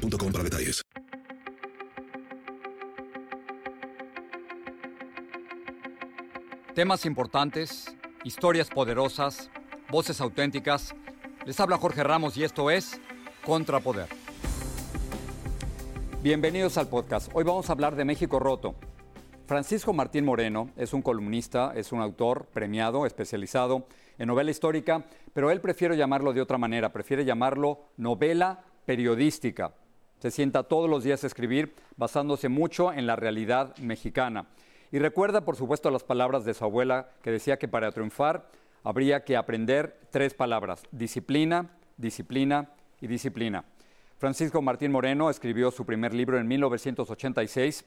boostmobile.com para detalles. Temas importantes, historias poderosas, voces auténticas. Les habla Jorge Ramos y esto es Contrapoder. Bienvenidos al podcast. Hoy vamos a hablar de México Roto. Francisco Martín Moreno es un columnista, es un autor premiado, especializado en novela histórica, pero él prefiere llamarlo de otra manera, prefiere llamarlo novela periodística. Se sienta todos los días a escribir basándose mucho en la realidad mexicana. Y recuerda, por supuesto, las palabras de su abuela que decía que para triunfar habría que aprender tres palabras, disciplina, disciplina y disciplina. Francisco Martín Moreno escribió su primer libro en 1986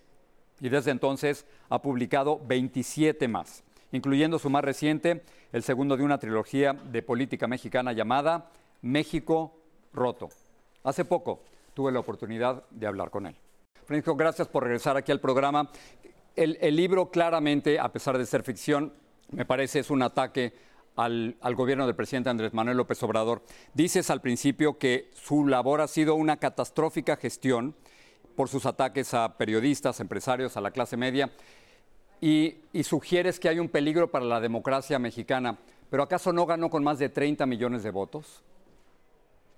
y desde entonces ha publicado 27 más, incluyendo su más reciente, el segundo de una trilogía de política mexicana llamada México Roto. Hace poco tuve la oportunidad de hablar con él. Francisco, gracias por regresar aquí al programa. El, libro claramente, a pesar de ser ficción, me parece es un ataque al, al, gobierno del presidente Andrés Manuel López Obrador. Dices al principio que su labor ha sido una catastrófica gestión por sus ataques a periodistas, empresarios, a la clase media, y, y sugieres que hay un peligro para la democracia mexicana. ¿Pero acaso no ganó con más de 30 millones de votos?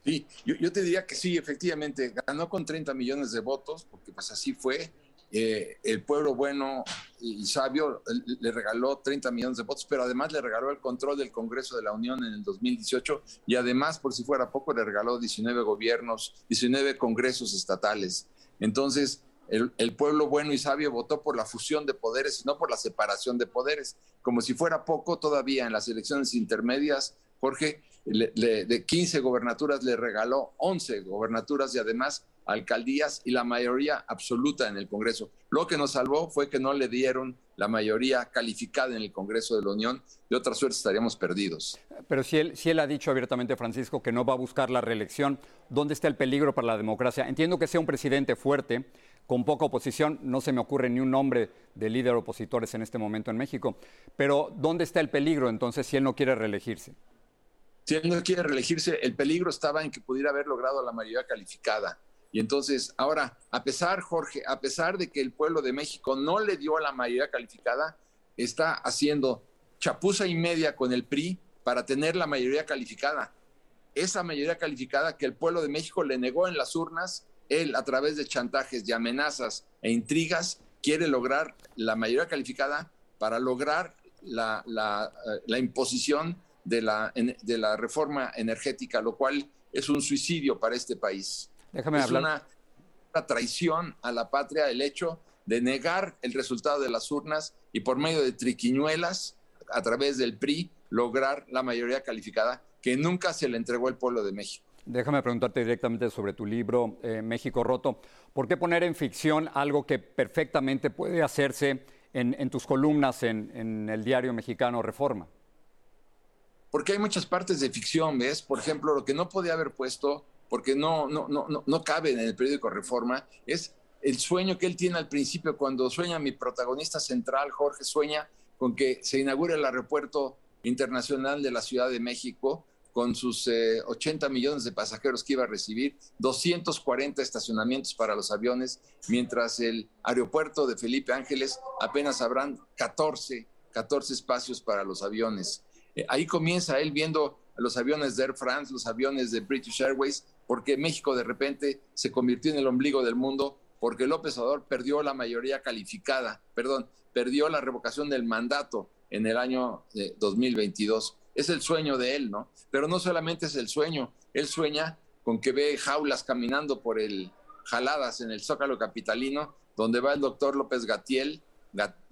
Sí, yo, te diría que sí, efectivamente, ganó con 30 millones de votos, porque pues así fue. Eh, el pueblo bueno y sabio le regaló 30 millones de votos, pero además le regaló el control del Congreso de la Unión en el 2018 y además, por si fuera poco, le regaló 19 gobiernos, 19 congresos estatales. Entonces, el, el, pueblo bueno y sabio votó por la fusión de poderes y no por la separación de poderes. Como si fuera poco, todavía en las elecciones intermedias, Jorge, de 15 gobernaturas le regaló 11 gobernaturas y además alcaldías y la mayoría absoluta en el Congreso. Lo que nos salvó fue que no le dieron la mayoría calificada en el Congreso de la Unión. De otra suerte estaríamos perdidos. Pero si él, si él ha dicho abiertamente, Francisco, que no va a buscar la reelección, ¿dónde está el peligro para la democracia? Entiendo que sea un presidente fuerte, con poca oposición. No se me ocurre ni un nombre de líder opositores en este momento en México. Pero ¿dónde está el peligro entonces si él no quiere reelegirse? Si él no quiere reelegirse, el peligro estaba en que pudiera haber logrado la mayoría calificada. Y entonces, ahora, a pesar, Jorge, a pesar de que el pueblo de México no le dio la mayoría calificada, está haciendo chapuza y media con el PRI para tener la mayoría calificada. Esa mayoría calificada que el pueblo de México le negó en las urnas, él a través de chantajes y amenazas e intrigas quiere lograr la mayoría calificada para lograr la, la, eh, la imposición de la, de la reforma energética, lo cual es un suicidio para este país. Déjame es hablar. Una, una traición a la patria el hecho de negar el resultado de las urnas y por medio de triquiñuelas, a través del PRI, lograr la mayoría calificada que nunca se le entregó el pueblo de México. Déjame preguntarte directamente sobre tu libro eh, México Roto. ¿Por qué poner en ficción algo que perfectamente puede hacerse en, en tus columnas en, en el diario mexicano Reforma? Porque hay muchas partes de ficción, ¿ves? Por ejemplo, lo que no podía haber puesto, porque no, no, no, no, no cabe en el periódico Reforma, es el sueño que él tiene al principio, cuando sueña mi protagonista central, Jorge, sueña con que se inaugure el aeropuerto internacional de la Ciudad de México, con sus eh, 80 millones de pasajeros que iba a recibir, 240 estacionamientos para los aviones, mientras el aeropuerto de Felipe Ángeles apenas habrán 14, 14 espacios para los aviones. Eh, ahí comienza él viendo los aviones de Air France, los aviones de British Airways, porque México de repente se convirtió en el ombligo del mundo, porque López Obrador perdió la mayoría calificada, perdón, perdió la revocación del mandato en el año 2022. Es el sueño de él, ¿no? Pero no solamente es el sueño, él sueña con que ve jaulas caminando por el, jaladas en el Zócalo Capitalino, donde va el doctor López Gatiel,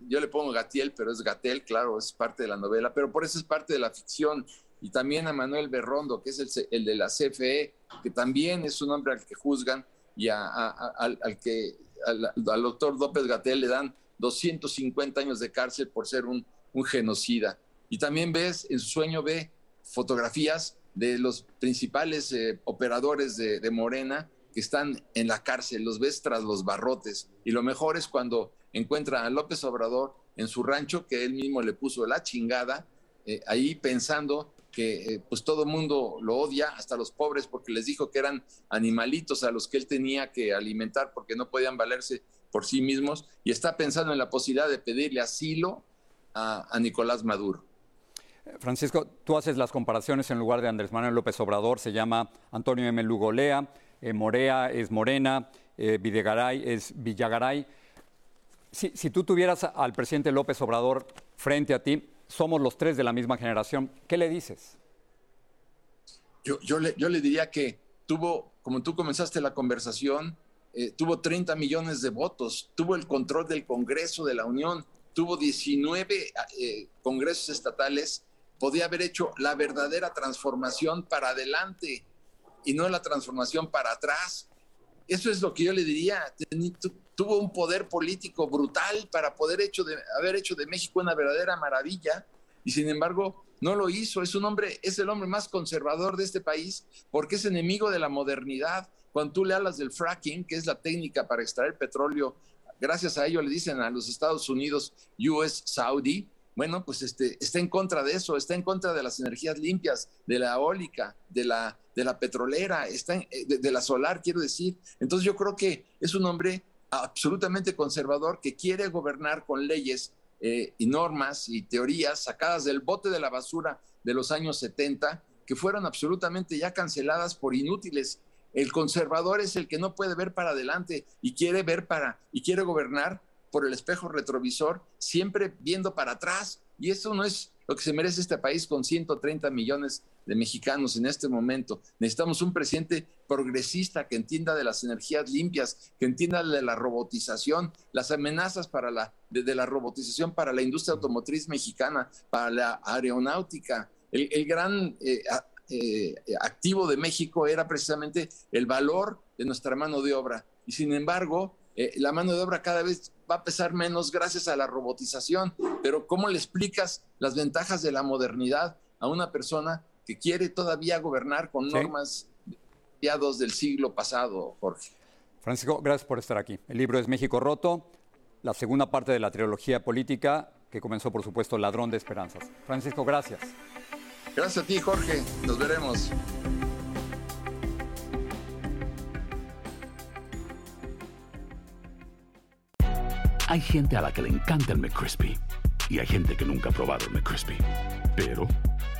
yo le pongo Gatiel, pero es Gatel, claro, es parte de la novela, pero por eso es parte de la ficción. Y también a Manuel Berrondo, que es el, el de la CFE, que también es un hombre al que juzgan y al, que, al, doctor López Gatel le dan 250 años de cárcel por ser un, genocida. Y también ves, en su sueño ve fotografías de los principales eh, operadores de, de Morena que están en la cárcel, los ves tras los barrotes. Y lo mejor es cuando encuentra a López Obrador en su rancho, que él mismo le puso la chingada, eh, ahí pensando que eh, pues todo el mundo lo odia, hasta los pobres, porque les dijo que eran animalitos a los que él tenía que alimentar porque no podían valerse por sí mismos, y está pensando en la posibilidad de pedirle asilo a, Nicolás Maduro. Francisco, tú haces las comparaciones en lugar de Andrés Manuel López Obrador, se llama Antonio M. Lugolea, eh, Morea es Morena, Videgaray es Villagaray. Si, tú tuvieras al presidente López Obrador frente a ti, somos los tres de la misma generación. ¿Qué le dices? Yo, yo, le, yo le diría que tuvo, como tú comenzaste la conversación, eh, tuvo 30 millones de votos, tuvo el control del Congreso de la Unión, tuvo 19 eh, congresos estatales, podía haber hecho la verdadera transformación para adelante y no la transformación para atrás. Eso es lo que yo le diría tuvo un poder político brutal para poder hecho de, haber hecho de México una verdadera maravilla y sin embargo no lo hizo. Es un hombre, es el hombre más conservador de este país porque es enemigo de la modernidad. Cuando tú le hablas del fracking, que es la técnica para extraer petróleo, gracias a ello le dicen a los Estados Unidos US Saudi, bueno, pues este, está en contra de eso, está en contra de las energías limpias, de la eólica, de la, de la petrolera, está eh, de, de, la solar, quiero decir. Entonces yo creo que es un hombre absolutamente conservador que quiere gobernar con leyes eh, y normas y teorías sacadas del bote de la basura de los años 70 que fueron absolutamente ya canceladas por inútiles. El conservador es el que no puede ver para adelante y quiere ver para y quiere gobernar por el espejo retrovisor, siempre viendo para atrás. Y eso no es lo que se merece este país con 130 millones de mexicanos en este momento. Necesitamos un presidente progresista que entienda de las energías limpias, que entienda de la robotización, las amenazas para la, de, la robotización para la industria automotriz mexicana, para la aeronáutica. El, gran eh, eh, activo de México era precisamente el valor de nuestra mano de obra. Y sin embargo, eh, la mano de obra cada vez va a pesar menos gracias a la robotización. Pero ¿cómo le explicas las ventajas de la modernidad a una persona que quiere todavía gobernar con normas de del siglo pasado, Jorge. Francisco, gracias por estar aquí. El libro es México Roto, la segunda parte de la trilogía política que comenzó, por supuesto, Ladrón de Esperanzas. Francisco, gracias. Gracias a ti, Jorge. Nos veremos. Hay gente a la que le encanta el McCrispy y hay gente que nunca ha probado el McCrispy. Pero